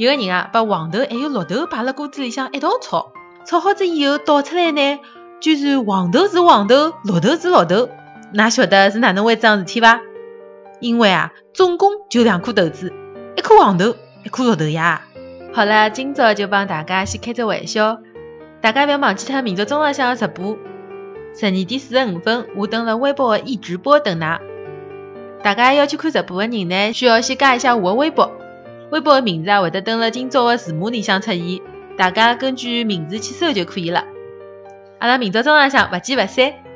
有个人啊，把黄豆还有绿豆摆辣锅子里向一道炒，炒好子以后倒出来呢，居然黄豆是黄豆，绿豆是绿豆。㑚晓得是哪能回事桩事体伐？因为啊，总共就两颗豆子，一颗黄豆，一颗绿豆呀。好了，今朝就帮大家先开只玩笑，大家勿要忘记脱明朝中浪向个直播。十二点四十五分，我登了微博个易直播等㑚。大家要去看直播个人呢，需要先加一下我个微博。微博的名字啊，会得登了今朝的字幕里向出现，大家根据名字去搜就可以了。阿拉明朝中浪向勿见勿散。